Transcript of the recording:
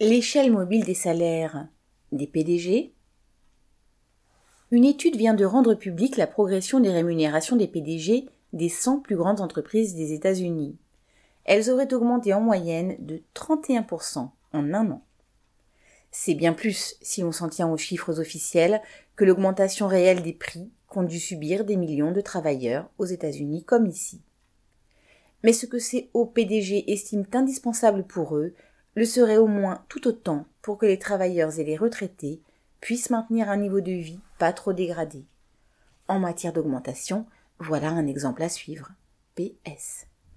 L'échelle mobile des salaires des PDG Une étude vient de rendre publique la progression des rémunérations des PDG des 100 plus grandes entreprises des États-Unis. Elles auraient augmenté en moyenne de 31% en un an. C'est bien plus, si l'on s'en tient aux chiffres officiels, que l'augmentation réelle des prix qu'ont dû subir des millions de travailleurs aux États-Unis comme ici. Mais ce que ces hauts PDG estiment indispensable pour eux le serait au moins tout autant pour que les travailleurs et les retraités puissent maintenir un niveau de vie pas trop dégradé. En matière d'augmentation, voilà un exemple à suivre. PS.